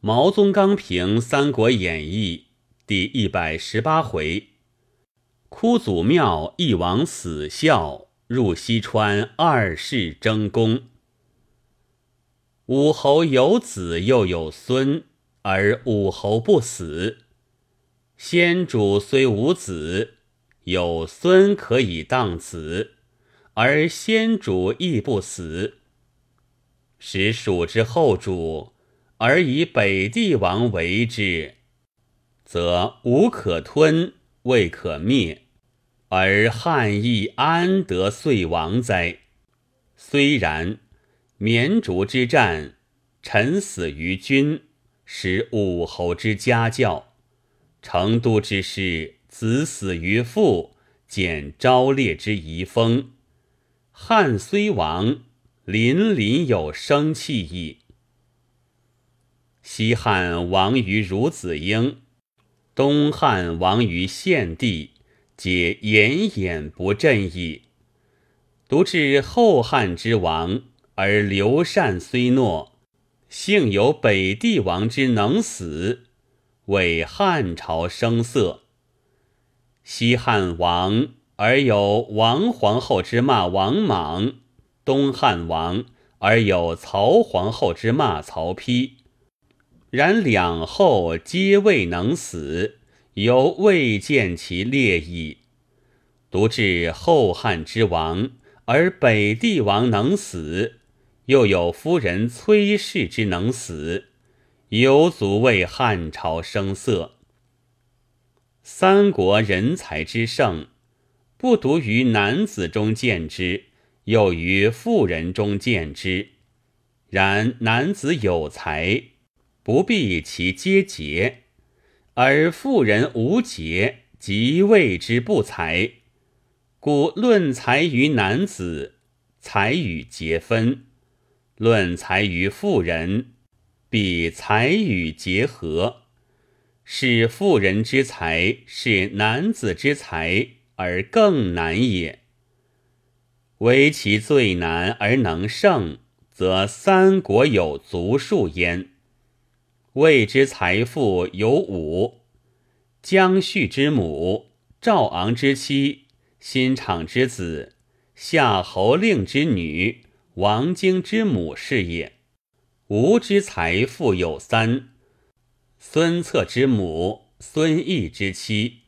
毛宗刚评《三国演义》第一百十八回：哭祖庙一王死孝，入西川二世争功。武侯有子又有孙，而武侯不死。先主虽无子，有孙可以当子，而先主亦不死，使蜀之后主。而以北帝王为之，则无可吞，未可灭，而汉亦安得遂亡哉？虽然，绵竹之战，臣死于君，使武侯之家教；成都之事，子死于父，见昭烈之遗风。汉虽亡，邻邻有生气矣。西汉亡于孺子婴，东汉亡于献帝，皆奄奄不振矣。独至后汉之亡，而刘禅虽诺，幸有北帝王之能死，为汉朝声色。西汉亡而有王皇后之骂王莽，东汉亡而有曹皇后之骂曹丕。然两后皆未能死，犹未见其烈矣。独至后汉之亡，而北帝王能死，又有夫人崔氏之能死，犹足为汉朝声色。三国人才之盛，不独于男子中见之，又于妇人中见之。然男子有才。不必其皆节，而妇人无节，即谓之不才。故论才于男子，才与节分；论才于妇人，比才与结合。是妇人之才，是男子之才，而更难也。唯其最难而能胜，则三国有足数焉。魏之财富有五：姜旭之母，赵昂之妻，新昶之子，夏侯令之女，王荆之母是也。吴之财富有三：孙策之母，孙毅之妻，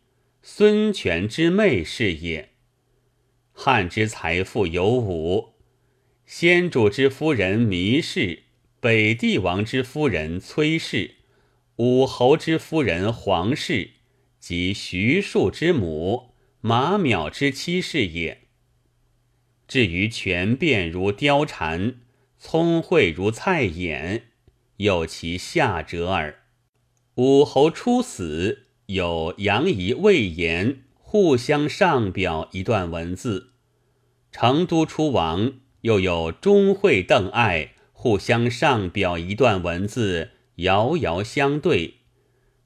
孙权之妹是也。汉之财富有五：先主之夫人糜氏。北帝王之夫人崔氏，武侯之夫人黄氏，及徐庶之母马邈之妻是也。至于权变如貂蝉，聪慧如蔡琰，有其下者耳。武侯初死，有杨仪、魏延互相上表一段文字；成都出亡，又有钟会、邓艾。互相上表一段文字，遥遥相对。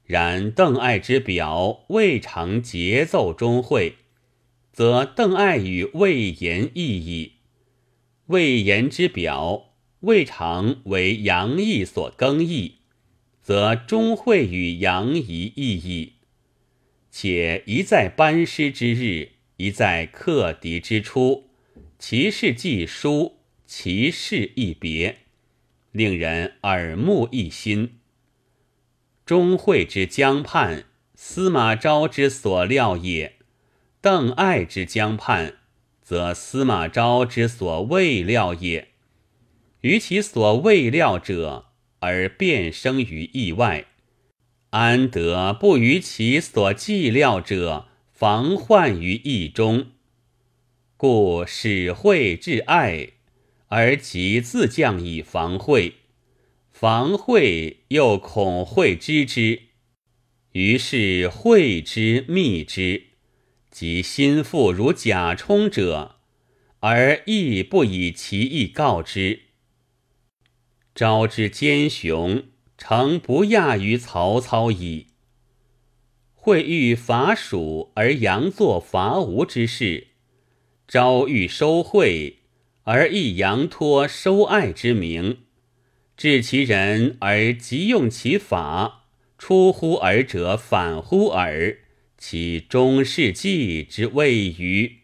然邓艾之表未尝节奏中会，则邓艾与魏延异矣；魏延之表未尝为杨毅所更易，则钟会与杨仪异矣。且一在班师之日，一在克敌之初，其事既殊，其事亦别。令人耳目一新。钟会之江畔，司马昭之所料也；邓艾之江畔，则司马昭之所未料也。于其所未料者，而变生于意外，安得不于其所计料者，防患于意中？故使会至爱。而其自降以防会，防会又恐会知之，于是会之密之，即心腹如贾充者，而亦不以其意告之。昭之奸雄，诚不亚于曹操矣。会欲伐蜀而佯作伐吴之事，昭欲收会。而亦扬托收爱之名，治其人而急用其法，出乎尔者反乎尔，其中世纪之谓于？